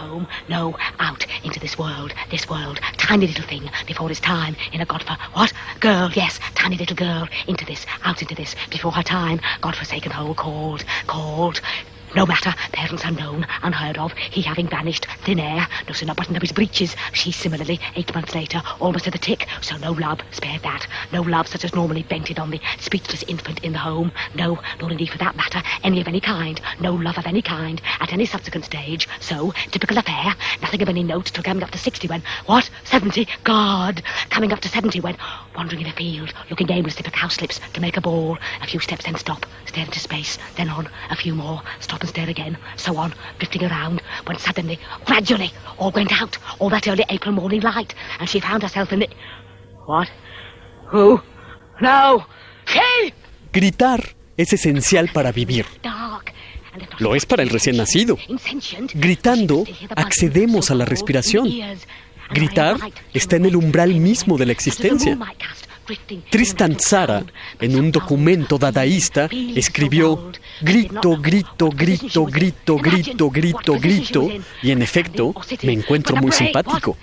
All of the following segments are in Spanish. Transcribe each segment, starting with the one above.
Home. No, out into this world, this world. Tiny little thing before its time in a godfor what? Girl, yes, tiny little girl. Into this, out into this, before her time. God-forsaken hole called, called. No matter, parents unknown, unheard of, he having vanished, thin air, no sooner buttoned up his breeches, she similarly, eight months later, almost to the tick, so no love, spared that, no love such as normally vented on the speechless infant in the home, no, nor indeed for that matter, any of any kind, no love of any kind, at any subsequent stage, so, typical affair, nothing of any note till coming up to sixty when, what, seventy, God, coming up to seventy when, wandering in a field, looking aimlessly for cowslips to make a ball, a few steps then stop, stare into space, then on, a few more, stop and stare again, so on, drifting around, when suddenly, gradually, all went out, all that early April morning light, and she found herself in the... What? Who? No! She! Gritar es esencial para vivir. Lo es para el recién nacido. Gritando, accedemos a la respiración. Gritar está en el umbral mismo de la existencia. Tristan Tzara, en un documento dadaísta, escribió grito, grito, grito, grito, grito, grito, grito, y en efecto me encuentro muy simpático.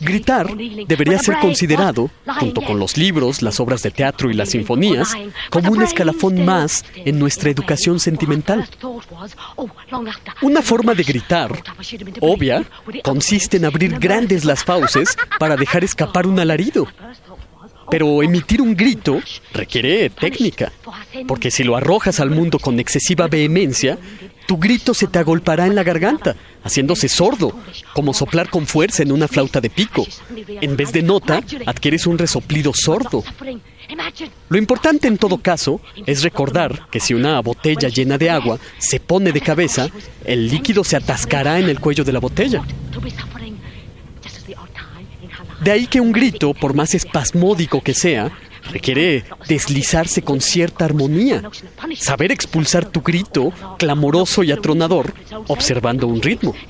Gritar debería ser considerado, junto con los libros, las obras de teatro y las sinfonías, como un escalafón más en nuestra educación sentimental. Una forma de gritar, obvia, consiste en abrir grandes las fauces para dejar escapar un alarido. Pero emitir un grito requiere técnica, porque si lo arrojas al mundo con excesiva vehemencia, tu grito se te agolpará en la garganta, haciéndose sordo, como soplar con fuerza en una flauta de pico. En vez de nota, adquieres un resoplido sordo. Lo importante en todo caso es recordar que si una botella llena de agua se pone de cabeza, el líquido se atascará en el cuello de la botella. De ahí que un grito, por más espasmódico que sea, requiere deslizarse con cierta armonía, saber expulsar tu grito clamoroso y atronador observando un ritmo.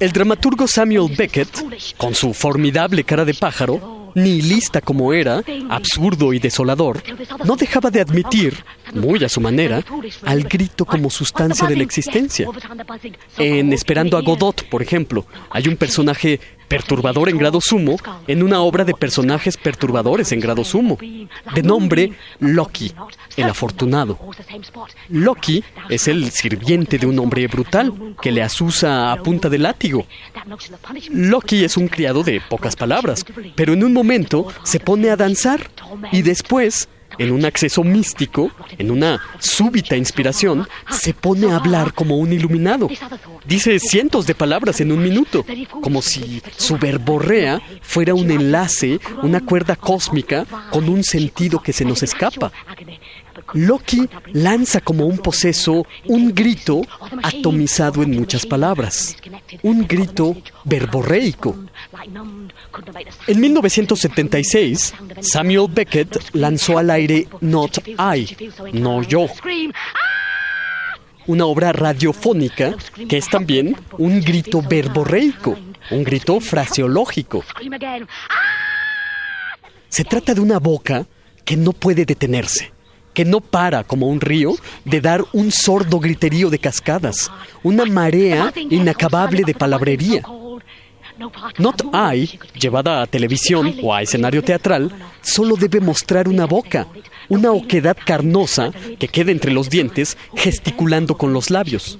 El dramaturgo Samuel Beckett, con su formidable cara de pájaro, nihilista como era, absurdo y desolador, no dejaba de admitir, muy a su manera, al grito como sustancia de la existencia. En Esperando a Godot, por ejemplo, hay un personaje perturbador en grado sumo en una obra de personajes perturbadores en grado sumo, de nombre Loki, el afortunado. Loki es el sirviente de un hombre brutal que le asusa a punta de látigo. Loki es un criado de pocas palabras, pero en un momento se pone a danzar y después, en un acceso místico, en una súbita inspiración, se pone a hablar como un iluminado. Dice cientos de palabras en un minuto, como si su verborrea fuera un enlace, una cuerda cósmica con un sentido que se nos escapa. Loki lanza como un poseso un grito atomizado en muchas palabras, un grito verborreico. En 1976, Samuel Beckett lanzó al aire Not I, no yo, una obra radiofónica que es también un grito verborreico, un grito fraseológico. Se trata de una boca que no puede detenerse, que no para como un río de dar un sordo griterío de cascadas, una marea inacabable de palabrería. Not I, llevada a televisión o a escenario teatral, solo debe mostrar una boca, una oquedad carnosa que queda entre los dientes gesticulando con los labios.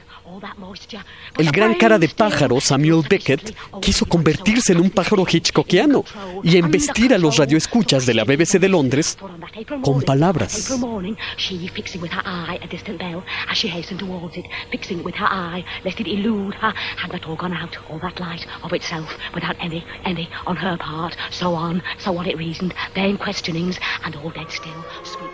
El gran cara de pájaro, Samuel Beckett, quiso convertirse en un pájaro hitchcockiano y embestir a los radioescuchas de la BBC de Londres con palabras. So on, so on it reasoned, vain questionings, and all dead still, sweet.